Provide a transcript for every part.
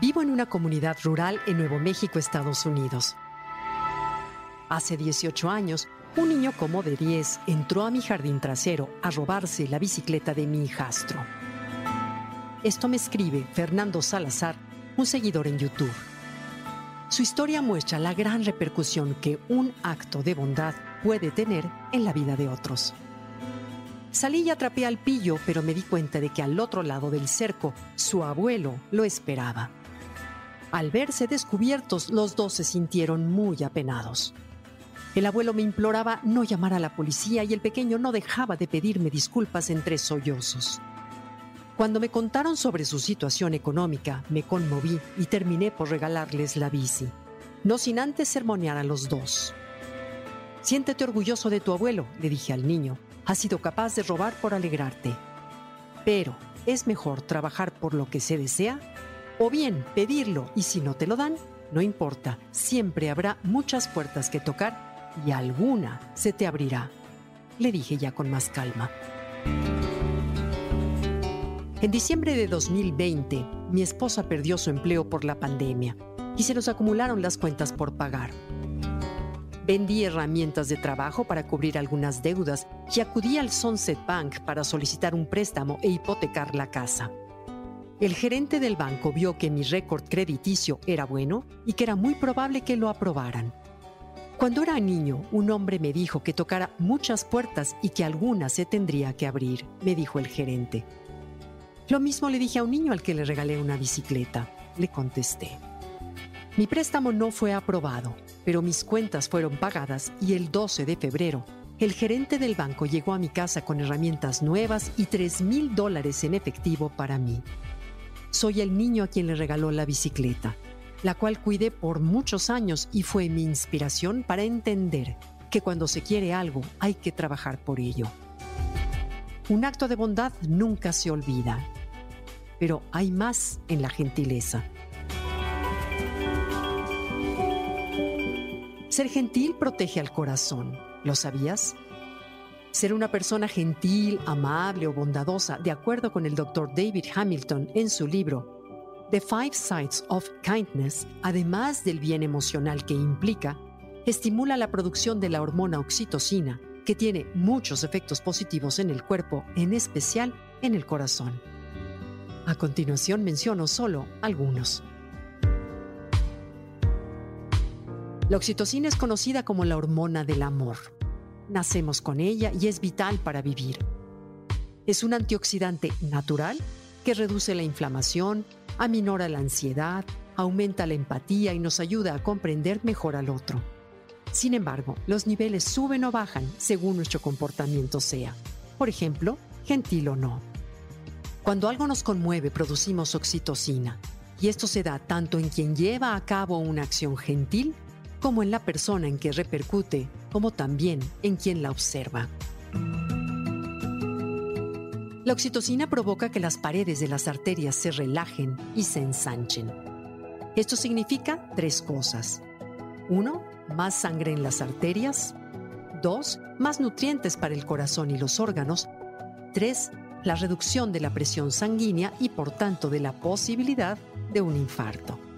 Vivo en una comunidad rural en Nuevo México, Estados Unidos. Hace 18 años, un niño como de 10 entró a mi jardín trasero a robarse la bicicleta de mi hijastro. Esto me escribe Fernando Salazar, un seguidor en YouTube. Su historia muestra la gran repercusión que un acto de bondad puede tener en la vida de otros. Salí y atrapé al pillo, pero me di cuenta de que al otro lado del cerco su abuelo lo esperaba. Al verse descubiertos, los dos se sintieron muy apenados. El abuelo me imploraba no llamar a la policía y el pequeño no dejaba de pedirme disculpas entre sollozos. Cuando me contaron sobre su situación económica, me conmoví y terminé por regalarles la bici, no sin antes sermonear a los dos. Siéntete orgulloso de tu abuelo, le dije al niño. Ha sido capaz de robar por alegrarte. Pero es mejor trabajar por lo que se desea o bien pedirlo y si no te lo dan, no importa, siempre habrá muchas puertas que tocar y alguna se te abrirá. Le dije ya con más calma. En diciembre de 2020, mi esposa perdió su empleo por la pandemia y se nos acumularon las cuentas por pagar. Vendí herramientas de trabajo para cubrir algunas deudas y acudí al Sunset Bank para solicitar un préstamo e hipotecar la casa. El gerente del banco vio que mi récord crediticio era bueno y que era muy probable que lo aprobaran. Cuando era niño, un hombre me dijo que tocara muchas puertas y que alguna se tendría que abrir, me dijo el gerente. Lo mismo le dije a un niño al que le regalé una bicicleta, le contesté. Mi préstamo no fue aprobado, pero mis cuentas fueron pagadas y el 12 de febrero, el gerente del banco llegó a mi casa con herramientas nuevas y 3 mil dólares en efectivo para mí soy el niño a quien le regaló la bicicleta, la cual cuidé por muchos años y fue mi inspiración para entender que cuando se quiere algo hay que trabajar por ello. Un acto de bondad nunca se olvida, pero hay más en la gentileza. Ser gentil protege al corazón, ¿lo sabías? Ser una persona gentil, amable o bondadosa, de acuerdo con el Dr. David Hamilton en su libro The Five Sides of Kindness, además del bien emocional que implica, estimula la producción de la hormona oxitocina, que tiene muchos efectos positivos en el cuerpo, en especial en el corazón. A continuación menciono solo algunos. La oxitocina es conocida como la hormona del amor nacemos con ella y es vital para vivir. Es un antioxidante natural que reduce la inflamación, aminora la ansiedad, aumenta la empatía y nos ayuda a comprender mejor al otro. Sin embargo, los niveles suben o bajan según nuestro comportamiento sea. Por ejemplo, gentil o no. Cuando algo nos conmueve, producimos oxitocina, y esto se da tanto en quien lleva a cabo una acción gentil como en la persona en que repercute, como también en quien la observa. La oxitocina provoca que las paredes de las arterias se relajen y se ensanchen. Esto significa tres cosas. Uno, más sangre en las arterias. Dos, más nutrientes para el corazón y los órganos. Tres, la reducción de la presión sanguínea y por tanto de la posibilidad de un infarto.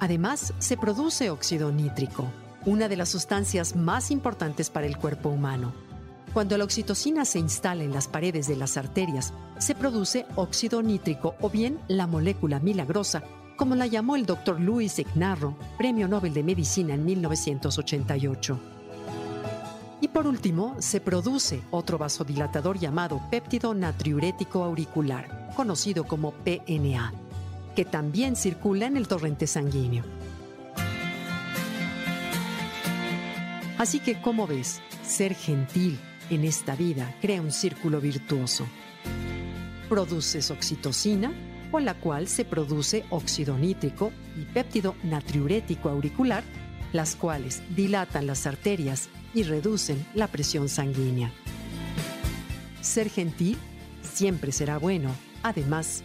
Además, se produce óxido nítrico, una de las sustancias más importantes para el cuerpo humano. Cuando la oxitocina se instala en las paredes de las arterias, se produce óxido nítrico o bien la molécula milagrosa, como la llamó el doctor Luis Ignarro, Premio Nobel de Medicina en 1988. Y por último, se produce otro vasodilatador llamado péptido natriurético auricular, conocido como PNA que también circula en el torrente sanguíneo. Así que, como ves, ser gentil en esta vida crea un círculo virtuoso. Produces oxitocina, con la cual se produce óxido nítrico y péptido natriurético auricular, las cuales dilatan las arterias y reducen la presión sanguínea. Ser gentil siempre será bueno, además